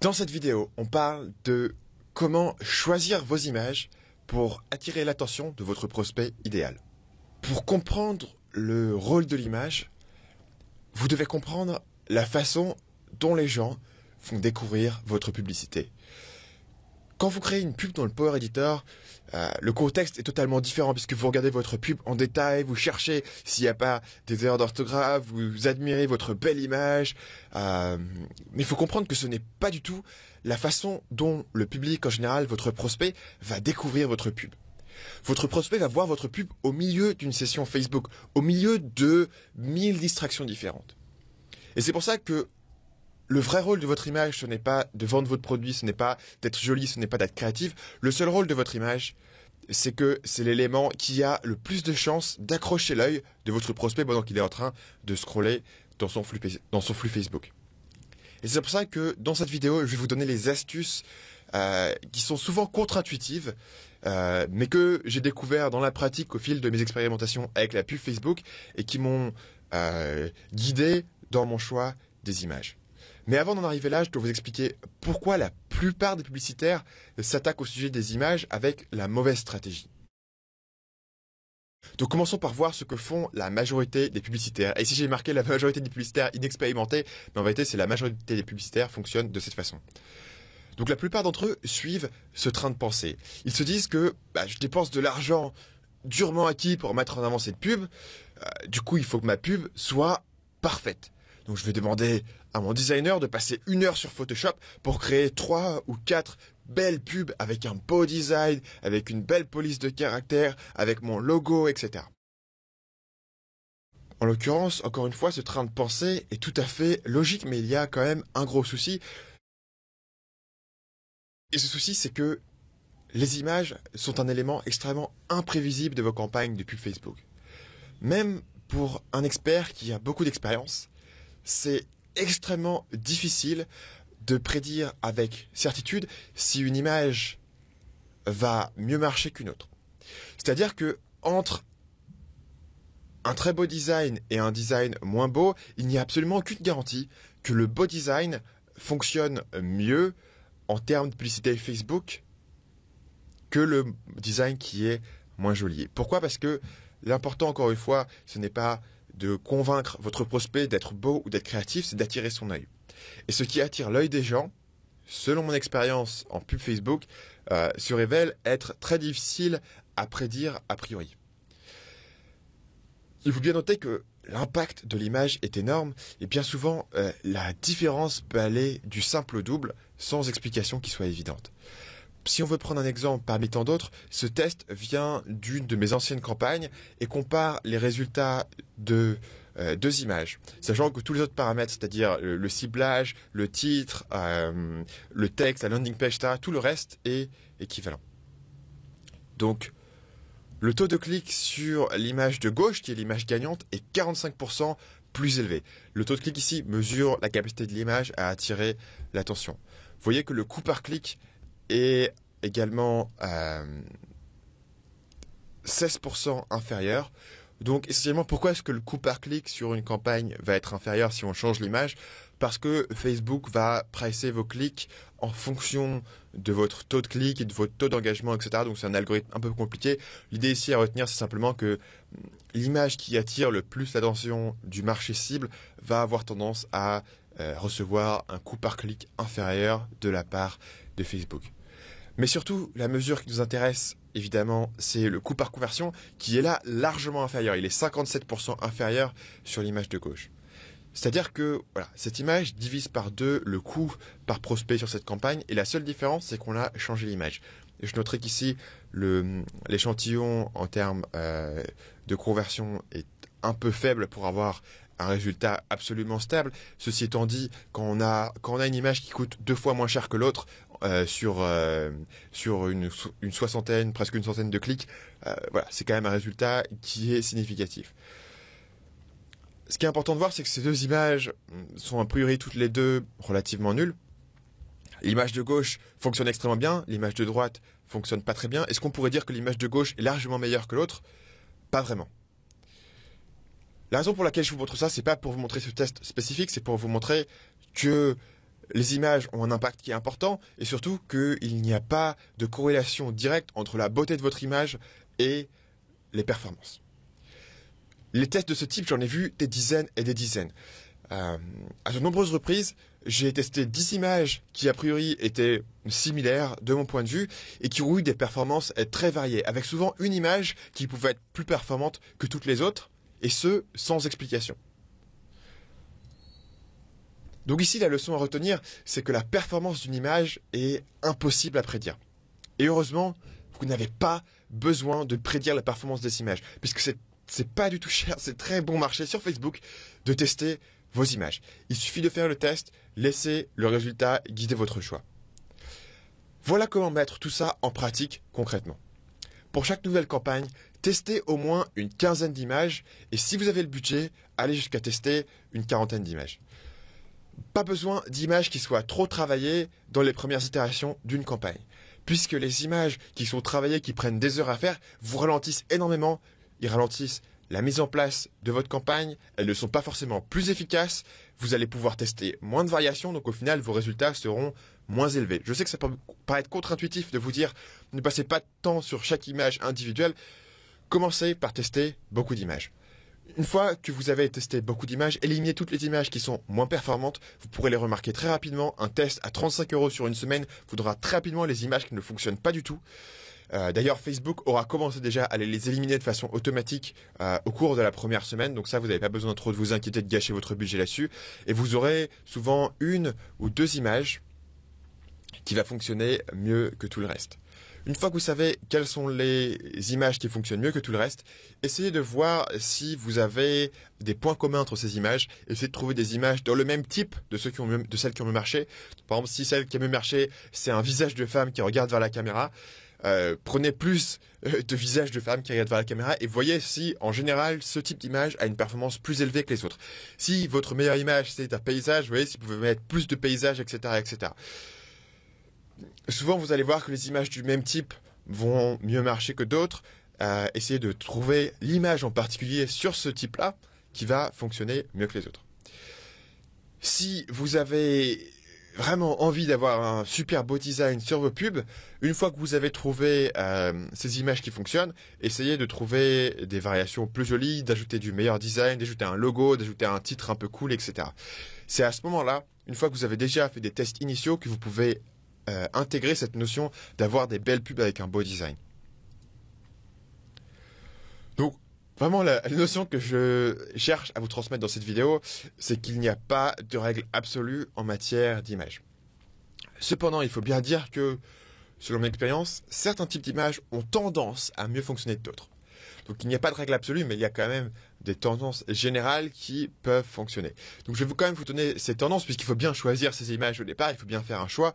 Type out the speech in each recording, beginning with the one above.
Dans cette vidéo, on parle de comment choisir vos images pour attirer l'attention de votre prospect idéal. Pour comprendre le rôle de l'image, vous devez comprendre la façon dont les gens font découvrir votre publicité. Quand vous créez une pub dans le Power Editor, euh, le contexte est totalement différent puisque vous regardez votre pub en détail, vous cherchez s'il n'y a pas des erreurs d'orthographe, vous admirez votre belle image. Euh, mais il faut comprendre que ce n'est pas du tout la façon dont le public en général, votre prospect, va découvrir votre pub. Votre prospect va voir votre pub au milieu d'une session Facebook, au milieu de mille distractions différentes. Et c'est pour ça que le vrai rôle de votre image, ce n'est pas de vendre votre produit, ce n'est pas d'être joli, ce n'est pas d'être créatif. Le seul rôle de votre image, c'est que c'est l'élément qui a le plus de chances d'accrocher l'œil de votre prospect pendant qu'il est en train de scroller dans son flux, Facebook. Et c'est pour ça que dans cette vidéo, je vais vous donner les astuces euh, qui sont souvent contre-intuitives, euh, mais que j'ai découvert dans la pratique au fil de mes expérimentations avec la pub Facebook et qui m'ont euh, guidé dans mon choix des images. Mais avant d'en arriver là, je dois vous expliquer pourquoi la plupart des publicitaires s'attaquent au sujet des images avec la mauvaise stratégie. Donc commençons par voir ce que font la majorité des publicitaires. Et si j'ai marqué la majorité des publicitaires inexpérimentés, mais en vérité c'est la majorité des publicitaires fonctionnent de cette façon. Donc la plupart d'entre eux suivent ce train de pensée. Ils se disent que bah, je dépense de l'argent durement acquis pour mettre en avant cette pub. Euh, du coup, il faut que ma pub soit parfaite. Donc je vais demander à mon designer de passer une heure sur Photoshop pour créer trois ou quatre belles pubs avec un beau design, avec une belle police de caractère, avec mon logo, etc. En l'occurrence, encore une fois, ce train de pensée est tout à fait logique, mais il y a quand même un gros souci. Et ce souci, c'est que les images sont un élément extrêmement imprévisible de vos campagnes de pub Facebook. Même pour un expert qui a beaucoup d'expérience, c'est extrêmement difficile de prédire avec certitude si une image va mieux marcher qu'une autre. C'est-à-dire que entre un très beau design et un design moins beau, il n'y a absolument aucune garantie que le beau design fonctionne mieux en termes de publicité Facebook que le design qui est moins joli. Pourquoi? Parce que l'important, encore une fois, ce n'est pas de convaincre votre prospect d'être beau ou d'être créatif, c'est d'attirer son œil. Et ce qui attire l'œil des gens, selon mon expérience en pub Facebook, euh, se révèle être très difficile à prédire a priori. Il faut bien noter que l'impact de l'image est énorme et bien souvent euh, la différence peut aller du simple au double sans explication qui soit évidente. Si on veut prendre un exemple parmi tant d'autres, ce test vient d'une de mes anciennes campagnes et compare les résultats de euh, deux images, sachant que tous les autres paramètres, c'est-à-dire le, ciblage, le titre, euh, le texte, la landing page, tout le reste est équivalent. Donc, le taux de clic sur l'image de gauche, qui est l'image gagnante, est 45% plus élevé. Le taux de clic ici mesure la capacité de l'image à attirer l'attention. Vous voyez que le coût par clic est également 16% euh, inférieur. Donc essentiellement, pourquoi est-ce que le coût par clic sur une campagne va être inférieur si on change l'image? Parce que Facebook va pricer vos clics en fonction de votre taux de clic et de votre taux d'engagement, etc. Donc c'est un algorithme un peu compliqué. L'idée ici à retenir, c'est simplement que l'image qui attire le plus l'attention du marché cible va avoir tendance à euh, recevoir un coût par clic inférieur de la part de Facebook. Mais surtout, la mesure qui nous intéresse, évidemment, c'est le coût par conversion, qui est là largement inférieur. Il est 57% inférieur sur l'image de gauche. C'est-à-dire que cette image divise par deux le coût par prospect sur cette campagne, et la seule différence, c'est qu'on a changé l'image. Je noterai qu'ici, l'échantillon en termes euh, de conversion est un peu faible pour avoir un résultat absolument stable. Ceci étant dit, quand on a une image qui coûte deux fois moins cher que l'autre euh, sur euh, sur une, soixantaine, presque une centaine de clics, euh, voilà, c'est quand même un résultat qui est significatif. Ce qui est important de voir, c'est que ces deux images sont a priori toutes les deux relativement nulles. L'image de gauche fonctionne extrêmement bien, l'image de droite fonctionne pas très bien. Est-ce qu'on pourrait dire que l'image de gauche est largement meilleure que l'autre? Pas vraiment. La raison pour laquelle je vous montre ça, c'est pas pour vous montrer ce test spécifique, c'est pour vous montrer que les images ont un impact qui est important et surtout qu'il n'y a pas de corrélation directe entre la beauté de votre image et les performances. Les tests de ce type, j'en ai vu des dizaines et des dizaines. Euh, à de nombreuses reprises, j'ai testé 10 images qui a priori étaient similaires de mon point de vue et qui ont eu des performances très variées, avec souvent une image qui pouvait être plus performante que toutes les autres, et ce, sans explication. Donc ici, la leçon à retenir, c'est que la performance d'une image est impossible à prédire. Et heureusement, vous n'avez pas besoin de prédire la performance des images, puisque c'est, c'est pas du tout cher, c'est très bon marché sur Facebook de tester vos images. Il suffit de faire le test, laisser le résultat guider votre choix. Voilà comment mettre tout ça en pratique concrètement. Pour chaque nouvelle campagne, testez au moins une quinzaine d'images et si vous avez le budget, allez jusqu'à tester une quarantaine d'images. Pas besoin d'images qui soient trop travaillées dans les premières itérations d'une campagne, puisque les images qui sont travaillées, qui prennent des heures à faire, vous ralentissent énormément, ils ralentissent la mise en place de votre campagne, elles ne sont pas forcément plus efficaces, vous allez pouvoir tester moins de variations, donc au final vos résultats seront moins élevés. Je sais que ça peut paraître contre-intuitif de vous dire ne passez pas de temps sur chaque image individuelle, commencez par tester beaucoup d'images. Une fois que vous avez testé beaucoup d'images, éliminez toutes les images qui sont moins performantes. Vous pourrez les remarquer très rapidement. Un test à 35 euros sur une semaine vous donnera très rapidement les images qui ne fonctionnent pas du tout. Euh, d'ailleurs, Facebook aura commencé déjà à les éliminer de façon automatique euh, au cours de la première semaine. Donc ça, vous n'avez pas besoin trop de vous inquiéter de gâcher votre budget là-dessus. Et vous aurez souvent une ou deux images qui va fonctionner mieux que tout le reste. Une fois que vous savez quelles sont les images qui fonctionnent mieux que tout le reste, essayez de voir si vous avez des points communs entre ces images. Essayez de trouver des images dans le même type de, ceux qui ont, de celles qui ont mieux marché. Par exemple, si celle qui a mieux marché, c'est un visage de femme qui regarde vers la caméra, euh, prenez plus euh, de visages de femmes qui regardent vers la caméra et voyez si, en général, ce type d'image a une performance plus élevée que les autres. Si votre meilleure image, c'est un paysage, voyez, si vous pouvez mettre plus de paysages, etc., etc. Souvent, vous allez voir que les images du même type vont mieux marcher que d'autres. Euh, essayez de trouver l'image en particulier sur ce type-là qui va fonctionner mieux que les autres. Si vous avez vraiment envie d'avoir un super beau design sur vos pubs, une fois que vous avez trouvé euh, ces images qui fonctionnent, essayez de trouver des variations plus jolies, d'ajouter du meilleur design, d'ajouter un logo, d'ajouter un titre un peu cool, etc. C'est à ce moment-là, une fois que vous avez déjà fait des tests initiaux, que vous pouvez euh, intégrer cette notion d'avoir des belles pubs avec un beau design. Donc, Vraiment, la, notion que je cherche à vous transmettre dans cette vidéo, c'est qu'il n'y a pas de règle absolue en matière d'image. Cependant, il faut bien dire que, selon mon expérience, certains types d'images ont tendance à mieux fonctionner que d'autres. Donc il n'y a pas de règle absolue, mais il y a quand même des tendances générales qui peuvent fonctionner. Donc je vais quand même vous donner ces tendances, puisqu'il faut bien choisir ces images au départ, il faut bien faire un choix.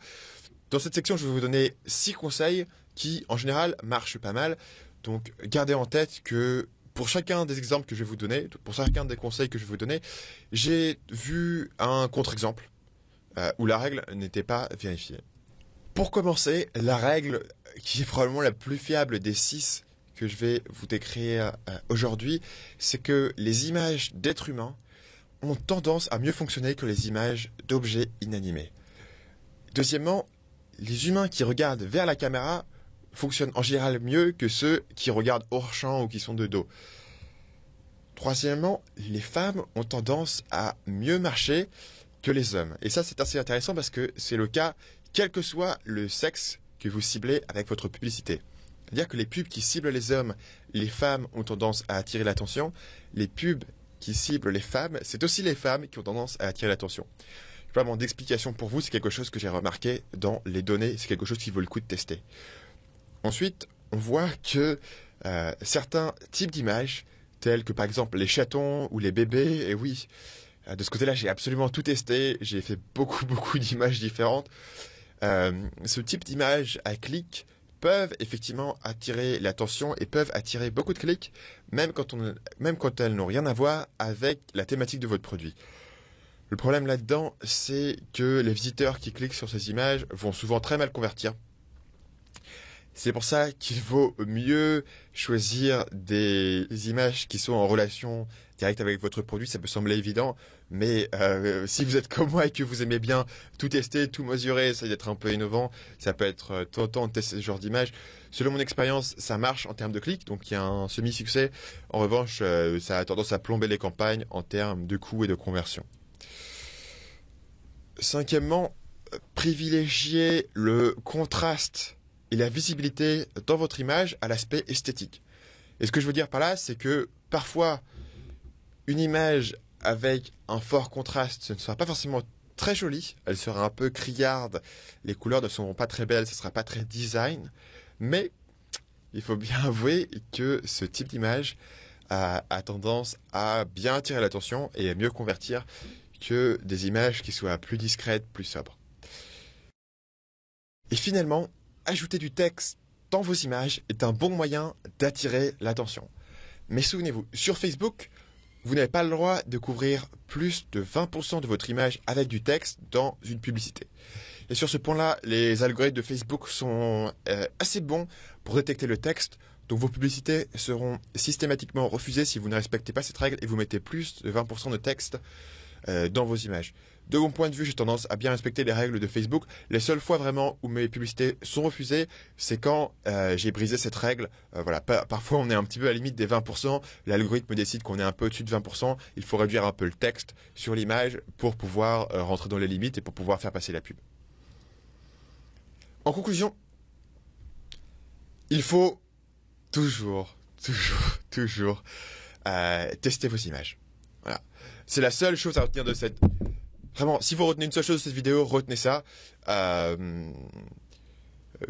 Dans cette section, je vais vous donner six conseils qui, en général, marchent pas mal. Donc gardez en tête que pour chacun des exemples que je vais vous donner, pour chacun des conseils que je vais vous donner, j'ai vu un contre-exemple euh, où la règle n'était pas vérifiée. Pour commencer, la règle qui est probablement la plus fiable des six que je vais vous décrire euh, aujourd'hui, c'est que les images d'êtres humains ont tendance à mieux fonctionner que les images d'objets inanimés. Deuxièmement, les humains qui regardent vers la caméra fonctionnent en général mieux que ceux qui regardent hors champ ou qui sont de dos. Troisièmement, les femmes ont tendance à mieux marcher que les hommes. Et ça, c'est assez intéressant parce que c'est le cas quel que soit le sexe que vous ciblez avec votre publicité. C'est-à-dire que les pubs qui ciblent les hommes, les femmes ont tendance à attirer l'attention. Les pubs qui ciblent les femmes, c'est aussi les femmes qui ont tendance à attirer l'attention. Vraiment d'explication pour vous, c'est quelque chose que j'ai remarqué dans les données, c'est quelque chose qui vaut le coup de tester. Ensuite, on voit que euh, certains types d'images, tels que par exemple les chatons ou les bébés, et oui, euh, de ce côté-là, j'ai absolument tout testé, j'ai fait beaucoup, beaucoup d'images différentes. Euh, ce type d'images à clic peuvent effectivement attirer l'attention et peuvent attirer beaucoup de clics, même quand, on, même quand elles n'ont rien à voir avec la thématique de votre produit. Le problème là-dedans, c'est que les visiteurs qui cliquent sur ces images vont souvent très mal convertir c'est pour ça qu'il vaut mieux choisir des images qui sont en relation direct avec votre produit, ça peut sembler évident, mais euh, si vous êtes comme moi et que vous aimez bien tout tester, tout mesurer, essayer d'être un peu innovant, ça peut être euh, tentant de tester ce genre d'image. Selon mon expérience, ça marche en termes de clics, donc il y a un semi-succès. En revanche, euh, ça a tendance à plomber les campagnes en termes de coûts et de conversion. Cinquièmement, privilégier le contraste et la visibilité dans votre image à l'aspect esthétique. Et ce que je veux dire par là, c'est que parfois, une image avec un fort contraste, ce ne sera pas forcément très joli, elle sera un peu criarde, les couleurs ne seront pas très belles, ce ne sera pas très design, mais il faut bien avouer que ce type d'image a, a, tendance à bien attirer l'attention et à mieux convertir que des images qui soient plus discrètes, plus sobres. Et finalement, ajouter du texte dans vos images est un bon moyen d'attirer l'attention. Mais souvenez-vous, sur Facebook, vous n'avez pas le droit de couvrir plus de 20% de votre image avec du texte dans une publicité. Et sur ce point-là, les algorithmes de Facebook sont euh, assez bons pour détecter le texte. Donc vos publicités seront systématiquement refusées si vous ne respectez pas cette règle et vous mettez plus de 20% de texte euh, dans vos images. De mon point de vue, j'ai tendance à bien respecter les règles de Facebook. Les seules fois vraiment où mes publicités sont refusées, c'est quand euh, j'ai brisé cette règle. Euh, voilà, parfois on est un petit peu à la limite des 20%. L'algorithme décide qu'on est un peu au-dessus de 20%. Il faut réduire un peu le texte sur l'image pour pouvoir rentrer dans les limites et pour pouvoir faire passer la pub. En conclusion, il faut toujours, toujours, toujours tester vos images. Voilà. C'est la seule chose à retenir de cette Vraiment, si vous retenez une seule chose de cette vidéo, retenez ça. Euh, euh,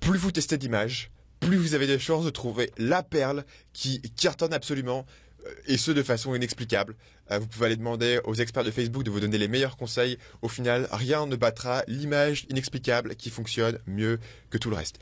plus vous testez d'images, plus vous avez des chances de trouver la perle qui cartonne absolument, euh, et ce de façon inexplicable. vous pouvez aller demander aux experts de Facebook de vous donner les meilleurs conseils. Au final, rien ne battra l'image inexplicable qui fonctionne mieux que tout le reste.